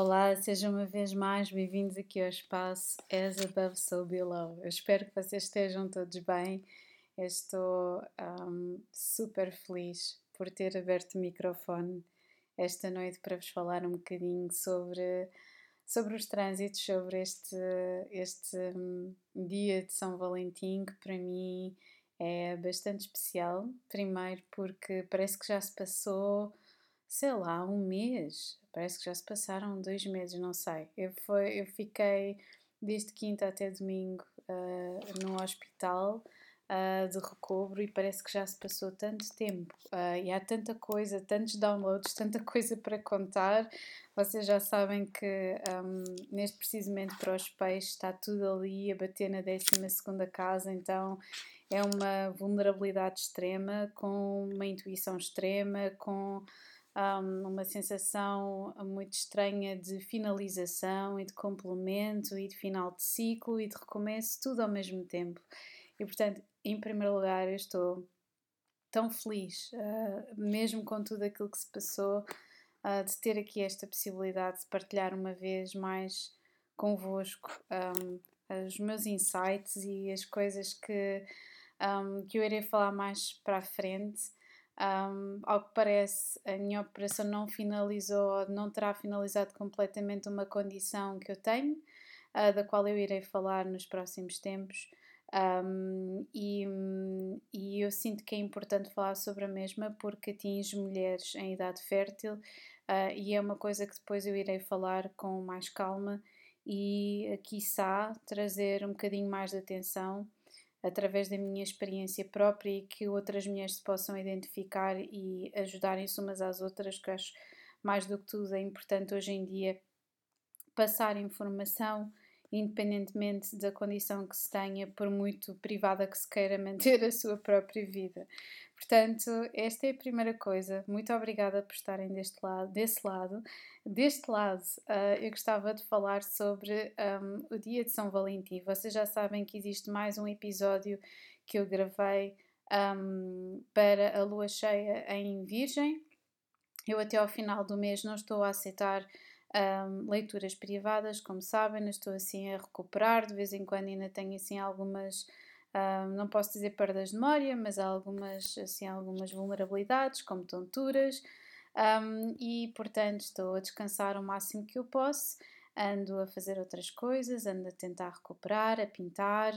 Olá, sejam uma vez mais bem-vindos aqui ao espaço As Above So Below. Eu espero que vocês estejam todos bem. Eu estou um, super feliz por ter aberto o microfone esta noite para vos falar um bocadinho sobre, sobre os trânsitos, sobre este, este um, dia de São Valentim, que para mim é bastante especial. Primeiro, porque parece que já se passou sei lá, um mês. Parece que já se passaram dois meses, não sei. Eu, foi, eu fiquei desde quinta até domingo uh, no hospital uh, de recobro e parece que já se passou tanto tempo. Uh, e há tanta coisa, tantos downloads, tanta coisa para contar. Vocês já sabem que um, neste precisamente para os peixes está tudo ali a bater na 12 casa, então é uma vulnerabilidade extrema, com uma intuição extrema, com um, uma sensação muito estranha de finalização e de complemento e de final de ciclo e de recomeço, tudo ao mesmo tempo. E portanto, em primeiro lugar, eu estou tão feliz, uh, mesmo com tudo aquilo que se passou, uh, de ter aqui esta possibilidade de partilhar uma vez mais convosco um, os meus insights e as coisas que, um, que eu irei falar mais para a frente. Um, ao que parece, a minha operação não finalizou, não terá finalizado completamente uma condição que eu tenho, uh, da qual eu irei falar nos próximos tempos. Um, e, e, eu sinto que é importante falar sobre a mesma porque atinge mulheres em idade fértil uh, e é uma coisa que depois eu irei falar com mais calma e, quiçá, trazer um bocadinho mais de atenção através da minha experiência própria e que outras mulheres se possam identificar e ajudarem-se umas às outras, que acho mais do que tudo é importante hoje em dia passar informação independentemente da condição que se tenha, por muito privada que se queira manter a sua própria vida. Portanto, esta é a primeira coisa. Muito obrigada por estarem deste lado, desse lado. Deste lado, uh, eu gostava de falar sobre um, o dia de São Valentim. Vocês já sabem que existe mais um episódio que eu gravei um, para a lua cheia em Virgem. Eu até ao final do mês não estou a aceitar um, leituras privadas, como sabem, estou assim a recuperar, de vez em quando ainda tenho assim algumas, um, não posso dizer perdas de memória, mas algumas, assim, algumas vulnerabilidades, como tonturas, um, e portanto estou a descansar o máximo que eu posso, ando a fazer outras coisas, ando a tentar recuperar, a pintar,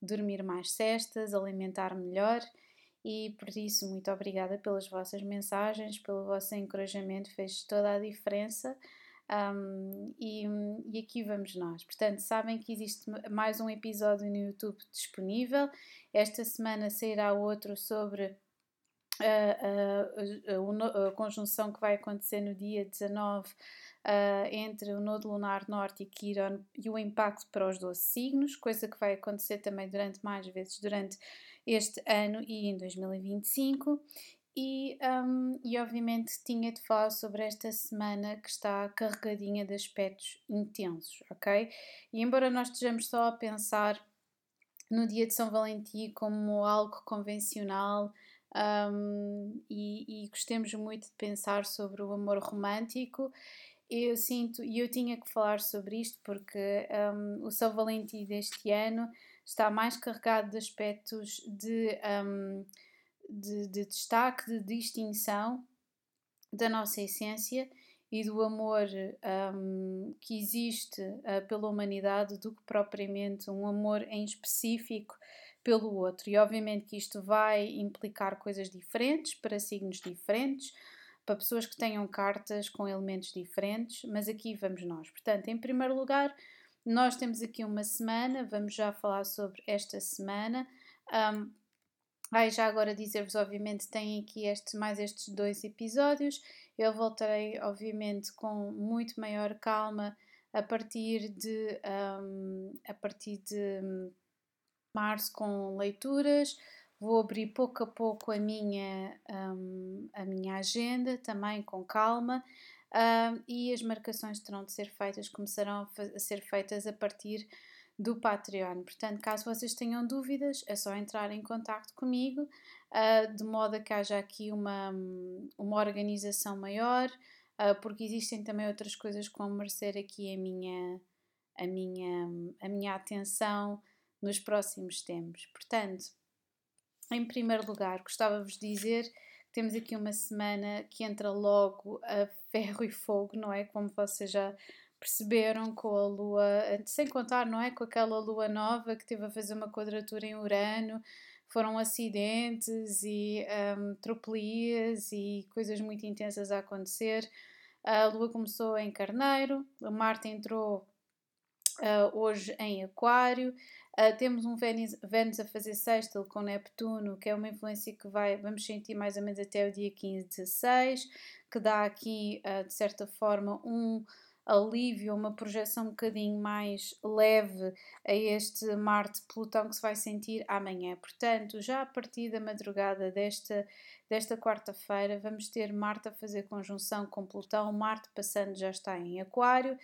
dormir mais cestas, alimentar melhor. E por isso, muito obrigada pelas vossas mensagens, pelo vosso encorajamento, fez toda a diferença. Um, e, e, aqui vamos nós. Portanto, sabem que existe mais um episódio no YouTube disponível. Esta semana sairá outro sobre a, a, a, a conjunção que vai acontecer no dia 19 uh, entre o Nodo Lunar Norte e Quiron e o impacto para os 12 signos, coisa que vai acontecer também durante mais vezes durante este ano e em 2025. E, um, e obviamente tinha de falar sobre esta semana que está carregadinha de aspectos intensos, ok? E embora nós estejamos só a pensar no dia de São Valentim como algo convencional um, e, e gostemos muito de pensar sobre o amor romântico, eu sinto, e eu tinha que falar sobre isto porque um, o São Valentim deste ano está mais carregado de aspectos de. Um, de, de destaque, de distinção da nossa essência e do amor um, que existe uh, pela humanidade do que propriamente um amor em específico pelo outro. E obviamente que isto vai implicar coisas diferentes para signos diferentes, para pessoas que tenham cartas com elementos diferentes, mas aqui vamos nós. Portanto, em primeiro lugar, nós temos aqui uma semana, vamos já falar sobre esta semana. Um, Ai, já agora dizer-vos, obviamente, tem aqui este, mais estes dois episódios. Eu voltarei, obviamente, com muito maior calma a partir de, um, a partir de março com leituras. Vou abrir pouco a pouco a minha, um, a minha agenda, também com calma, um, e as marcações terão de ser feitas, começarão a, a ser feitas a partir do Patreon. Portanto, caso vocês tenham dúvidas, é só entrar em contato comigo, uh, de modo a que haja aqui uma, uma organização maior uh, porque existem também outras coisas que vão merecer aqui a minha, a minha, a minha atenção nos próximos tempos. Portanto, em primeiro lugar, gostava-vos de dizer que temos aqui uma semana que entra logo a ferro e fogo, não é? Como vocês já perceberam com a lua, sem contar, não é? Com aquela lua nova que teve a fazer uma quadratura em Urano, foram acidentes e um, tropelias e coisas muito intensas a acontecer. A lua começou em Carneiro, Marte entrou uh, hoje em Aquário. Uh, temos um Vênus, Vênus a fazer sextil com Neptuno, que é uma influência que vai, vamos sentir mais ou menos até o dia 15, 16, que dá aqui, uh, de certa forma, um alívio, uma projeção um bocadinho mais leve a este Marte-Plutão que se vai sentir amanhã. Portanto, já a partir da madrugada desta, desta quarta-feira, vamos ter Marte a fazer conjunção com Plutão, Marte passando já está em Aquário.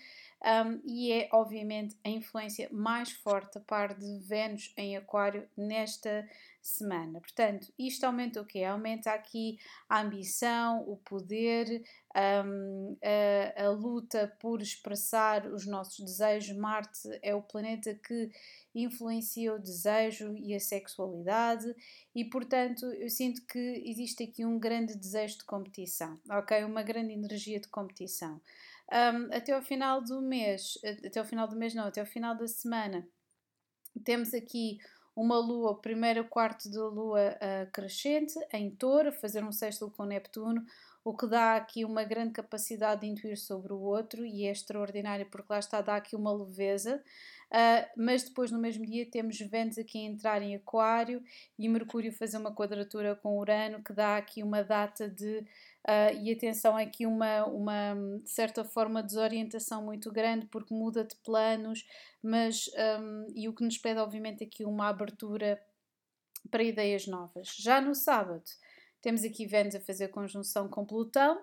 Um, e é obviamente a influência mais forte a par de Vênus em Aquário nesta semana. Portanto, isto aumenta o quê? Aumenta aqui a ambição, o poder, um, a, a, luta por expressar os nossos desejos. Marte é o planeta que influencia o desejo e a sexualidade, e portanto eu sinto que existe aqui um grande desejo de competição, ok? Uma grande energia de competição. Um, até ao final do mês, até ao final do mês não, até ao final da semana, temos aqui uma lua, o primeiro quarto da lua uh, crescente em touro, fazer um sexto com Neptuno, o que dá aqui uma grande capacidade de intuir sobre o outro e é extraordinário porque lá está, dá aqui uma leveza. Uh, mas depois no mesmo dia temos Vênus aqui a entrar em Aquário e Mercúrio fazer uma quadratura com Urano que dá aqui uma data de Uh, e atenção, aqui uma, uma, de certa forma, desorientação muito grande, porque muda de planos, mas, um, e o que nos pede, obviamente, aqui uma abertura para ideias novas. Já no sábado, temos aqui Vênus a fazer conjunção com Plutão,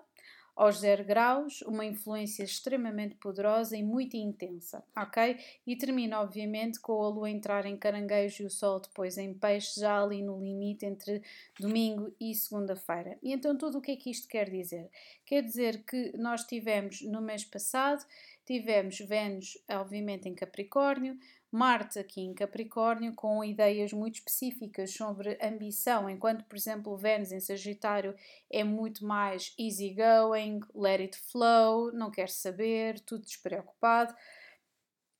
aos 0 graus, uma influência extremamente poderosa e muito intensa, ok? E termina, obviamente, com a lua entrar em caranguejo e o sol depois em peixe, já ali no limite entre domingo e segunda-feira. E então, tudo o que é que isto quer dizer? Quer dizer que nós tivemos no mês passado, tivemos Vênus, obviamente, em Capricórnio, Marte aqui em Capricórnio com ideias muito específicas sobre ambição, enquanto, por exemplo, Vênus em Sagitário é muito mais easygoing, let it flow, não quer saber, tudo despreocupado.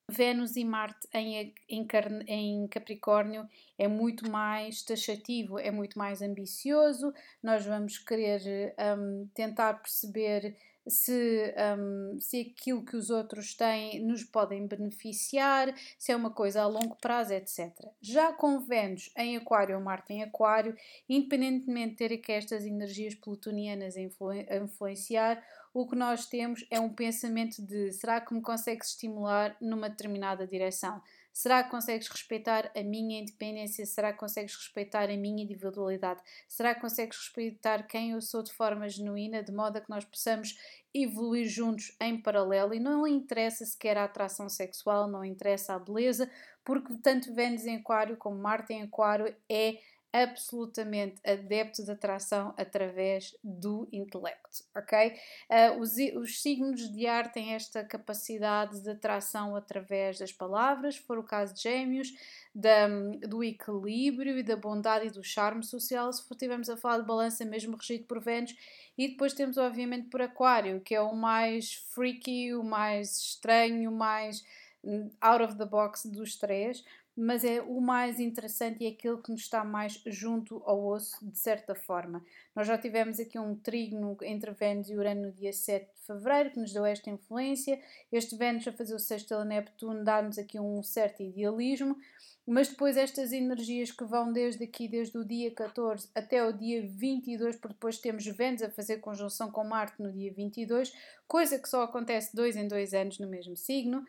Vênus e Marte em, em, em, Capricórnio é muito mais taxativo, é muito mais ambicioso. Nós vamos querer um, tentar perceber se, um, se aquilo que os outros têm nos podem beneficiar, se é uma coisa a longo prazo, etc. Já com Vênus em Aquário ou Marte em Aquário, independentemente de ter aqui estas energias plutonianas a, a influenciar, o que nós temos é um pensamento de será que me consegues estimular numa determinada direção? Será que consegues respeitar a minha independência? Será que consegues respeitar a minha individualidade? Será que consegues respeitar quem eu sou de forma genuína, de modo a que nós possamos evoluir juntos em paralelo? E não interessa sequer a atração sexual, não interessa a beleza, porque tanto Vênus em Aquário como Marte em Aquário é absolutamente adepto de atração através do intelecto, ok? Uh, os, os, signos de ar têm esta capacidade de atração através das palavras, for o caso de Gêmeos, da, do equilíbrio e da bondade e do charme social, se estivermos a falar de balança mesmo regido por Vênus, e depois temos obviamente por Aquário, que é o mais freaky, o mais estranho, o mais hum, out of the box dos três, mas é o mais interessante e é aquele que nos está mais junto ao osso, de certa forma. Nós já tivemos aqui um trígono entre Vênus e Urano no dia 7 de fevereiro, que nos deu esta influência. Este Vênus a fazer o sexto a Neptuno dá-nos aqui um certo idealismo, mas depois estas energias que vão desde aqui, desde o dia 14 até o dia 22, porque depois temos Vênus a fazer conjunção com Marte no dia 22, coisa que só acontece dois em dois anos no mesmo signo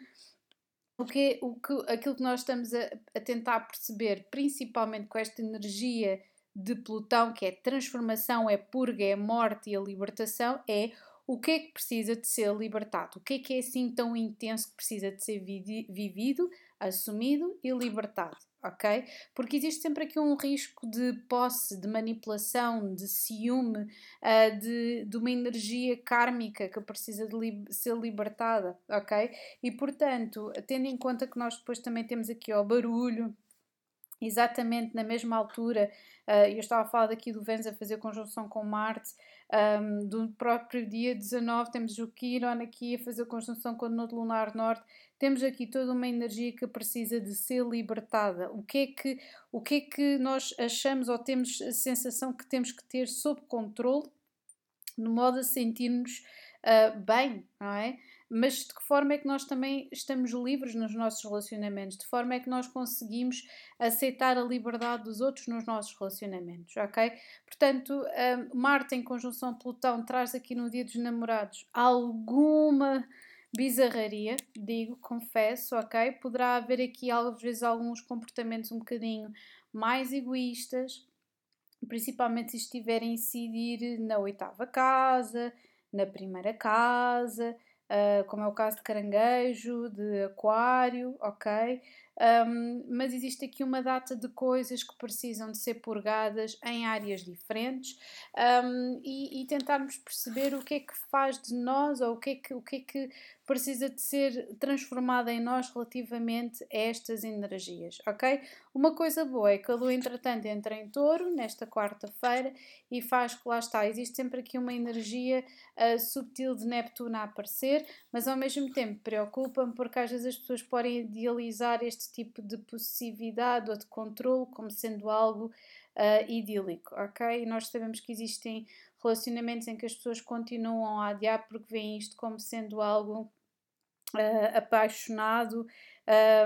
o que, o que, aquilo que nós estamos a, a tentar perceber, principalmente com esta energia de Plutão, que é transformação, é purga, é morte e a libertação, é o que é que precisa de ser libertado, o que é que é assim tão intenso que precisa de ser vivido, assumido e libertado, ok? Porque existe sempre aqui um risco de posse, de manipulação, de ciúme, uh, de, de uma energia kármica que precisa de li ser libertada, ok? E portanto, tendo em conta que nós depois também temos aqui o barulho, exatamente na mesma altura, uh, eu estava a falar daqui do Vênus a fazer conjunção com Marte, um, do próprio dia 19 temos o Quiron aqui a fazer conjunção com o Nodo Lunar Norte, temos aqui toda uma energia que precisa de ser libertada. O que é que, o que, é que nós achamos ou temos a sensação que temos que ter sob controle, no modo a sentir-nos uh, bem, não é? Mas de que forma é que nós também estamos livres nos nossos relacionamentos? De forma é que nós conseguimos aceitar a liberdade dos outros nos nossos relacionamentos, ok? Portanto, um, Marte em conjunção Plutão traz aqui no Dia dos Namorados alguma bizarraria, digo, confesso, ok? Poderá haver aqui às vezes alguns comportamentos um bocadinho mais egoístas, principalmente se estiverem a incidir na oitava casa, na primeira casa, uh, como é o caso de caranguejo, de aquário, ok? Um, mas existe aqui uma data de coisas que precisam de ser purgadas em áreas diferentes um, e, e, tentarmos perceber o que é que faz de nós ou o que é que, o que, é que precisa de ser transformada em nós relativamente a estas energias, ok? Uma coisa boa é que a Lua, entretanto, entra em touro nesta quarta-feira e faz que lá está, existe sempre aqui uma energia uh, subtil de Neptuno a aparecer, mas ao mesmo tempo preocupa-me porque às vezes as pessoas podem idealizar este tipo de possessividade ou de controle como sendo algo uh, idílico, ok? E nós sabemos que existem relacionamentos em que as pessoas continuam a adiar porque veem isto como sendo algo uh, apaixonado,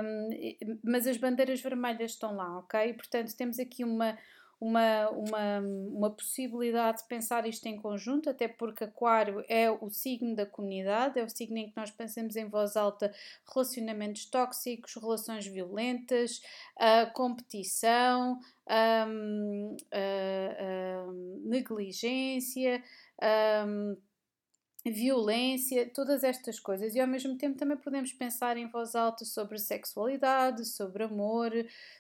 um, mas as bandeiras vermelhas estão lá, ok? Portanto, temos aqui uma, uma, uma, uma possibilidade de pensar isto em conjunto, até porque Aquário é o signo da comunidade, é o signo em que nós pensamos em voz alta relacionamentos tóxicos, relações violentas, uh, competição, um, uh, uh, negligência. Um, violência, todas estas coisas, e ao mesmo tempo também podemos pensar em voz alta sobre sexualidade, sobre amor,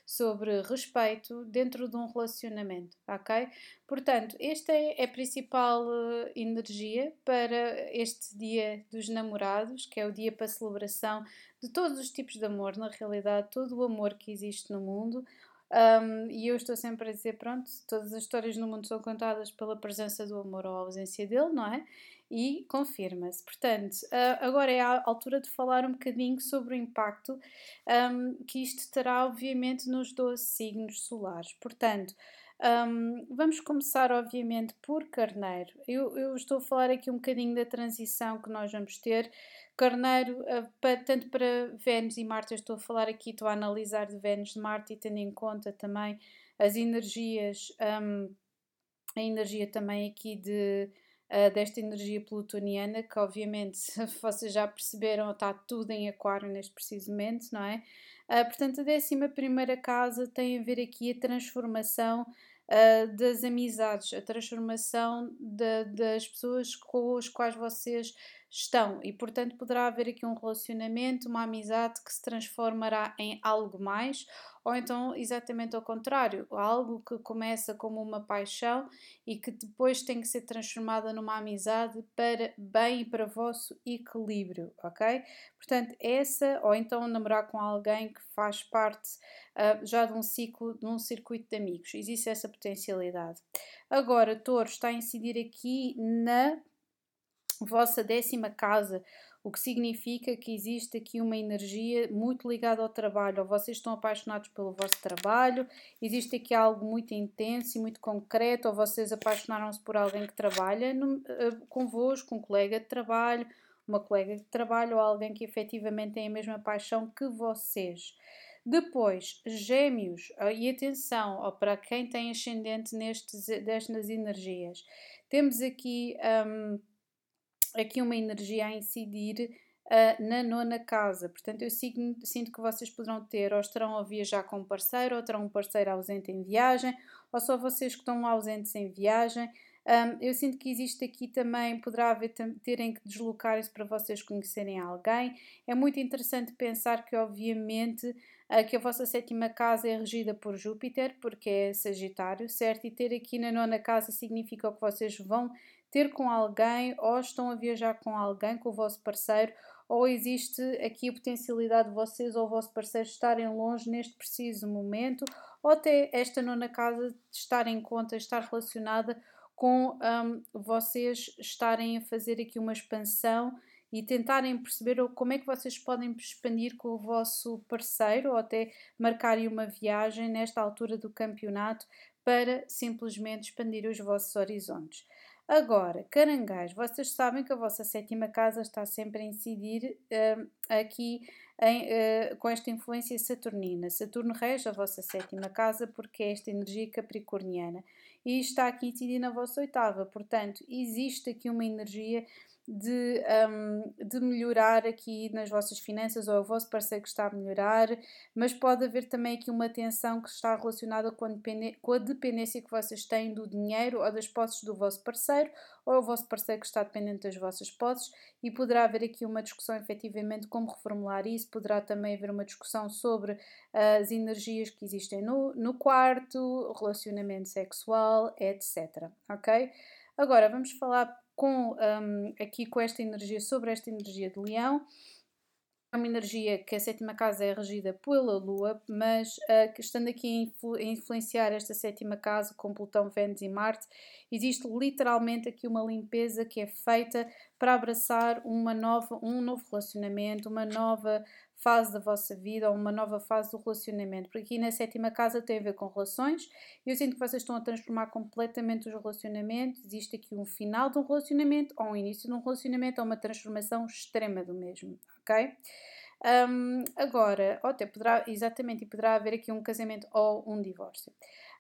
sobre respeito dentro de um relacionamento, ok? Portanto, esta é a principal uh, energia para este dia dos namorados, que é o dia para celebração de todos os tipos de amor, na realidade, todo o amor que existe no mundo. Um, e eu estou sempre a dizer: pronto, todas as histórias no mundo são contadas pela presença do amor ou ausência dele, não é? E confirma-se. Portanto, agora é a altura de falar um bocadinho sobre o impacto um, que isto terá, obviamente, nos 12 signos solares. Portanto, um, vamos começar, obviamente, por Carneiro. Eu, eu, estou a falar aqui um bocadinho da transição que nós vamos ter. Carneiro, uh, tanto para Vênus e Marte, eu estou a falar aqui, estou a analisar de Vênus e Marte e tendo em conta também as energias, um, a energia também aqui de uh, desta energia plutoniana, que obviamente vocês já perceberam, está tudo em aquário neste preciso momento, não é? Uh, portanto, a décima primeira casa tem a ver aqui a transformação uh, das amizades, a transformação de, das pessoas com as quais vocês estão e, portanto, poderá haver aqui um relacionamento, uma amizade que se transformará em algo mais ou então exatamente ao contrário, algo que começa como uma paixão e que depois tem que ser transformada numa amizade para bem e para vosso equilíbrio, ok? Portanto, essa, ou então namorar com alguém que faz parte uh, já de um ciclo, de um circuito de amigos, existe essa potencialidade. Agora, Touro está a incidir aqui na vossa décima casa, o que significa que existe aqui uma energia muito ligada ao trabalho, ou vocês estão apaixonados pelo vosso trabalho, existe aqui algo muito intenso e muito concreto, ou vocês apaixonaram-se por alguém que trabalha no, uh, convosco, um colega de trabalho, uma colega de trabalho, ou alguém que efetivamente tem a mesma paixão que vocês. Depois, gêmeos, uh, e atenção para quem tem ascendente nestes, destas energias, temos aqui. Um, aqui uma energia a incidir uh, na nona casa. Portanto, eu sinto, sinto que vocês poderão ter, ou estarão a viajar com um parceiro, ou terão um parceiro ausente em viagem, ou só vocês que estão ausentes em viagem. Um, eu sinto que existe aqui também, poderá haver, terem que deslocar-se para vocês conhecerem alguém. É muito interessante pensar que, obviamente, uh, que a vossa sétima casa é regida por Júpiter, porque é Sagitário, certo? E ter aqui na nona casa significa que vocês vão ter com alguém ou estão a viajar com alguém, com o vosso parceiro, ou existe aqui a potencialidade de vocês ou o vosso parceiro estarem longe neste preciso momento, ou até esta nona casa estar em conta, estar relacionada com um, vocês estarem a fazer aqui uma expansão e tentarem perceber como é que vocês podem expandir com o vosso parceiro ou até marcarem uma viagem nesta altura do campeonato para simplesmente expandir os vossos horizontes. Agora, caranguejo, vocês sabem que a vossa sétima casa está sempre a incidir uh, aqui em, uh, com esta influência saturnina. Saturno rege a vossa sétima casa porque é esta energia capricorniana e está aqui a incidir na vossa oitava. Portanto, existe aqui uma energia de, um, de melhorar aqui nas vossas finanças ou o vosso parceiro que está a melhorar, mas pode haver também aqui uma tensão que está relacionada com a, com a dependência que vocês têm do dinheiro ou das posses do vosso parceiro ou o vosso parceiro que está dependente das vossas posses e poderá haver aqui uma discussão efetivamente como reformular isso, poderá também haver uma discussão sobre as energias que existem no, no quarto, relacionamento sexual, etc. Ok? Agora vamos falar com, um, aqui com esta energia, sobre esta energia de leão. É uma energia que a sétima casa é regida pela Lua, mas uh, estando aqui a, influ a, influenciar esta sétima casa com Plutão, Vênus e Marte, existe literalmente aqui uma limpeza que é feita para abraçar uma nova, um novo relacionamento, uma nova fase da vossa vida ou uma nova fase do relacionamento. Porque aqui na sétima casa tem a ver com relações. Eu sinto que vocês estão a transformar completamente os relacionamentos. Existe aqui um final de um relacionamento, ou um início de um relacionamento, ou uma transformação extrema do mesmo, ok? Um, agora, ou até poderá, exatamente, e poderá haver aqui um casamento ou um divórcio.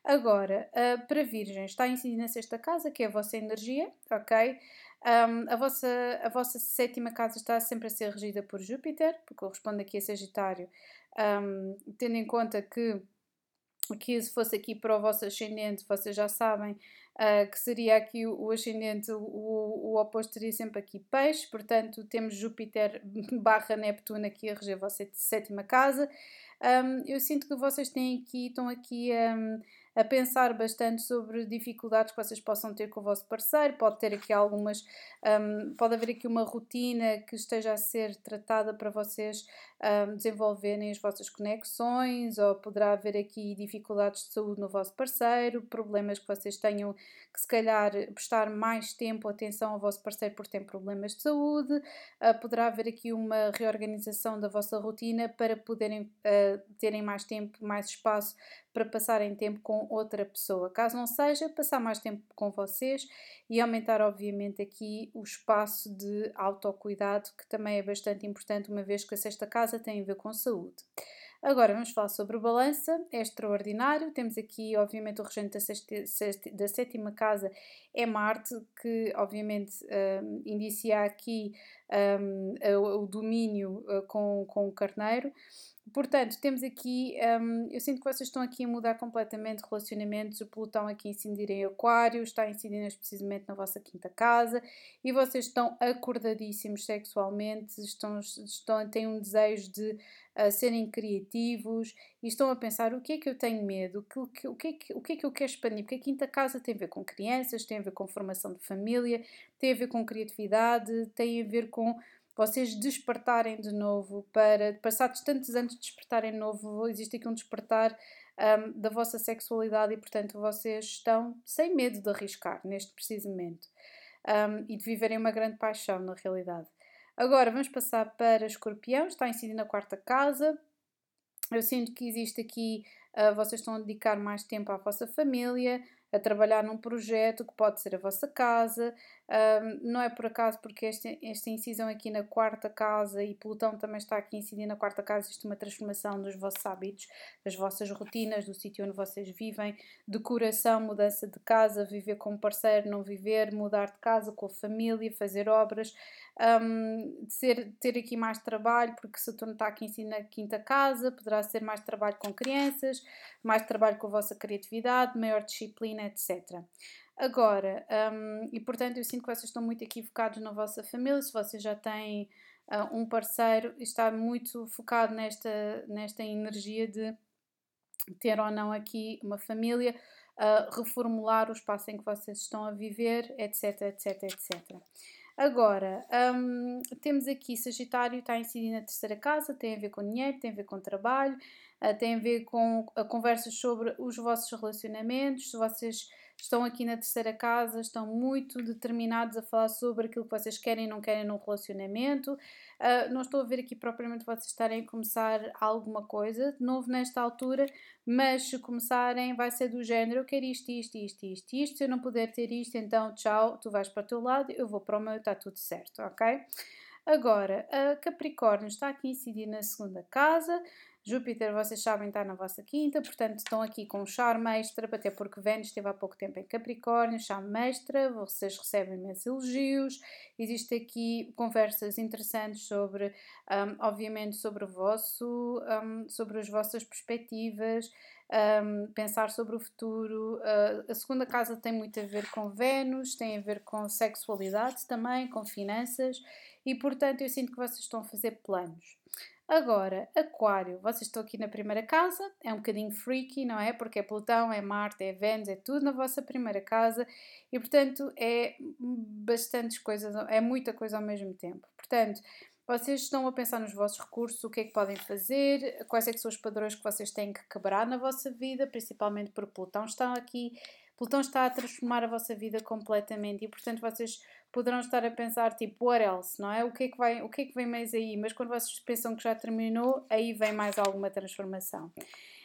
Agora, uh, para Virgens, está incidindo na sexta casa, que é a vossa energia, ok? Um, a, vossa, a vossa sétima casa está sempre a ser regida por Júpiter, porque corresponde aqui a Sagitário, um, tendo em conta que, que se fosse aqui para o vosso ascendente, vocês já sabem uh, que seria aqui o, ascendente, o, o, oposto seria sempre aqui peixe, portanto temos Júpiter barra Neptuno aqui a reger a vossa sétima casa. Um, eu sinto que vocês têm aqui, estão aqui. Um, a pensar bastante sobre dificuldades que vocês possam ter com o vosso parceiro. Pode ter aqui algumas, um, pode haver aqui uma rotina que esteja a ser tratada para vocês um, desenvolverem as vossas conexões, ou poderá haver aqui dificuldades de saúde no vosso parceiro, problemas que vocês tenham que se calhar prestar mais tempo, atenção ao vosso parceiro por ter problemas de saúde, uh, poderá haver aqui uma reorganização da vossa rotina para poderem uh, terem mais tempo, mais espaço para passarem tempo com outra pessoa. Caso não seja, passar mais tempo com vocês e aumentar, obviamente, aqui o espaço de autocuidado, que também é bastante importante, uma vez que a sexta casa tem a ver com saúde. Agora vamos falar sobre balança, é extraordinário. Temos aqui, obviamente, o regente da, sexta, da sétima casa é Marte, que obviamente um, indicia aqui um, o, domínio uh, com, com o carneiro. Portanto, temos aqui, um, eu sinto que vocês estão aqui a mudar completamente relacionamentos. O Plutão aqui a incidir em Aquário, está a incidir precisamente na vossa quinta casa e vocês estão acordadíssimos sexualmente, estão, estão, têm um desejo de uh, serem criativos e estão a pensar o que é que eu tenho medo, o que, o que, é que, o que é que eu quero expandir, porque a quinta casa tem a ver com crianças, tem a ver com formação de família, tem a ver com criatividade, tem a ver com vocês despertarem de novo, para passados tantos anos de despertarem de novo, existe aqui um despertar um, da vossa sexualidade e, portanto, vocês estão sem medo de arriscar neste preciso momento um, e de viverem uma grande paixão na realidade. Agora vamos passar para escorpião, está incidindo na quarta casa. Eu sinto que existe aqui, uh, vocês estão a dedicar mais tempo à vossa família, a trabalhar num projeto que pode ser a vossa casa. Um, não é por acaso porque esta, esta incisão aqui na quarta casa e Plutão também está aqui incidindo na quarta casa, existe uma transformação dos vossos hábitos, das vossas rotinas, do sítio onde vocês vivem, decoração, mudança de casa, viver com um parceiro, não viver, mudar de casa com a família, fazer obras, um, ser, ter aqui mais trabalho, porque Saturno está aqui em na quinta casa, poderá ser mais trabalho com crianças, mais trabalho com a vossa criatividade, maior disciplina, etc. Agora, um, e portanto eu sinto que vocês estão muito aqui focados na vossa família, se vocês já têm uh, um parceiro, está muito focado nesta, nesta energia de ter ou não aqui uma família, uh, reformular o espaço em que vocês estão a viver, etc, etc, etc. Agora, um, temos aqui Sagitário, está a incidir na terceira casa, tem a ver com dinheiro, tem a ver com trabalho, tem a ver com conversas sobre os vossos relacionamentos, se vocês estão aqui na terceira casa, estão muito determinados a falar sobre aquilo que vocês querem e não querem num relacionamento. Uh, não estou a ver aqui propriamente vocês estarem a começar alguma coisa de novo nesta altura, mas se começarem, vai ser do género: eu quero isto, isto, isto, isto, isto. Se eu não puder ter isto, então tchau, tu vais para o teu lado, eu vou para o meu, está tudo certo, ok? Agora, Capricórnio está aqui a incidir na segunda casa. Júpiter, vocês sabem, está na vossa quinta, portanto estão aqui com charme extra, até porque Vênus esteve há pouco tempo em Capricórnio, charme extra, vocês recebem imensos elogios, existe aqui conversas interessantes sobre, um, obviamente, sobre o vosso, um, sobre as vossas perspectivas, um, pensar sobre o futuro. Uh, a segunda casa tem muito a ver com Vênus, tem a ver com sexualidade também, com finanças, e portanto eu sinto que vocês estão a fazer planos. Agora, Aquário, vocês estão aqui na primeira casa, é um bocadinho freaky, não é? Porque é Plutão, é Marte, é Vênus, é tudo na vossa primeira casa e, portanto, é bastantes coisas, é muita coisa ao mesmo tempo. Portanto, vocês estão a pensar nos vossos recursos, o que é que podem fazer, quais é que são os padrões que vocês têm que quebrar na vossa vida, principalmente porque Plutão está aqui. Plutão está a transformar a vossa vida completamente e, portanto, vocês poderão estar a pensar tipo, what else, não é? O que é que, vai, o que, é que vem mais aí? Mas quando vocês pensam que já terminou, aí vem mais alguma transformação.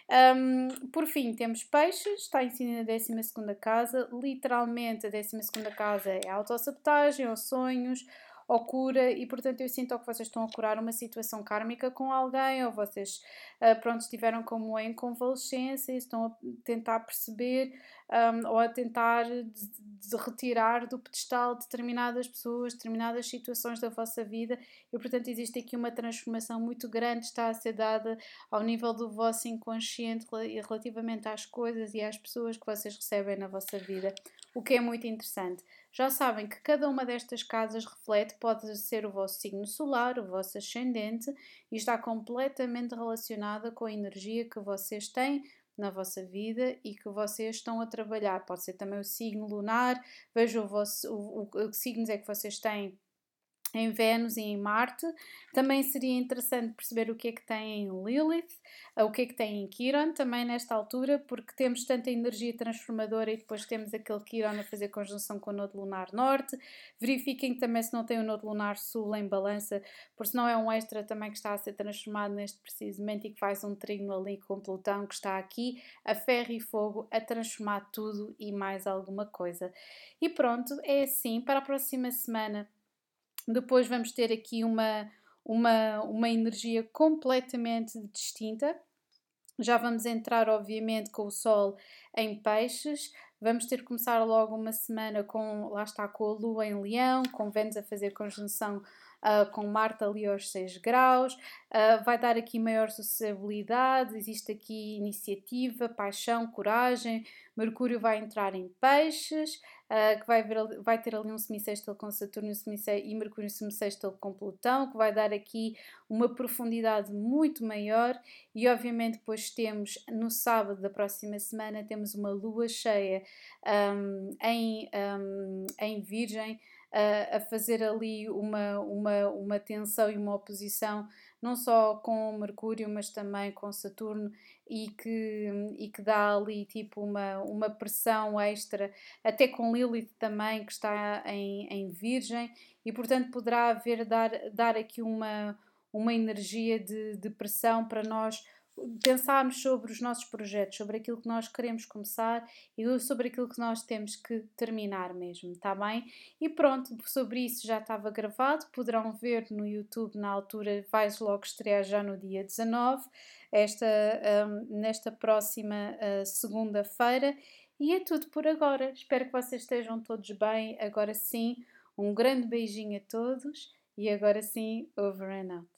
Um, por fim, temos peixes, está em cima da 12 casa. Literalmente, a 12 casa é autossabotagem ou sonhos ou cura, e portanto eu sinto que vocês estão a curar uma situação kármica com alguém, ou vocês uh, pronto, estiveram como em convalescência e estão a tentar perceber um, ou a tentar de, de retirar do pedestal determinadas pessoas, determinadas situações da vossa vida, e portanto existe aqui uma transformação muito grande, está a ser dada ao nível do vosso inconsciente relativamente às coisas e às pessoas que vocês recebem na vossa vida, o que é muito interessante. Já sabem que cada uma destas casas reflete, pode ser o vosso signo solar, o vosso ascendente, e está completamente relacionada com a energia que vocês têm na vossa vida e que vocês estão a trabalhar. Pode ser também o signo lunar, vejam o, o, o que signos é que vocês têm em Vênus e em Marte. Também seria interessante perceber o que é que tem em Lilith, o que é que tem em Quiron, também nesta altura, porque temos tanta energia transformadora e depois temos aquele Quiron a fazer conjunção com o Nodo Lunar Norte. Verifiquem também se não tem o Nodo Lunar Sul em balança, por se não é um extra também que está a ser transformado neste precisamente e que faz um trino ali com Plutão que está aqui, a ferro e fogo, a transformar tudo e mais alguma coisa. E pronto, é assim, para a próxima semana depois vamos ter aqui uma, uma, uma energia completamente distinta. Já vamos entrar, obviamente, com o Sol em Peixes. Vamos ter que começar logo uma semana com, lá está, com a Lua em Leão, com Vênus a fazer conjunção uh, com Marte ali aos 6 graus, uh, vai dar aqui maior sociabilidade, existe aqui iniciativa, paixão, coragem, Mercúrio vai entrar em peixes, uh, que vai, ver, vai ter ali um semicêxtil com Saturno e Mercúrio semicêxtil com Plutão, que vai dar aqui uma profundidade muito maior. E obviamente depois temos no sábado da próxima semana temos uma lua cheia um, em, um, em Virgem, a, fazer ali uma, uma, uma tensão e uma oposição não só com Mercúrio, mas também com Saturno, e que, e que dá ali tipo uma, uma pressão extra, até com Lilith também, que está em, em Virgem, e portanto poderá haver dar, dar aqui uma, uma energia de, de pressão para nós pensarmos sobre os nossos projetos, sobre aquilo que nós queremos começar e sobre aquilo que nós temos que terminar mesmo, está bem? E pronto, sobre isso já estava gravado, poderão ver no YouTube na altura, vais logo estrear já no dia 19, esta, um, nesta próxima uh, segunda-feira. E é tudo por agora. Espero que vocês estejam todos bem. Agora sim, um grande beijinho a todos e agora sim, over and out.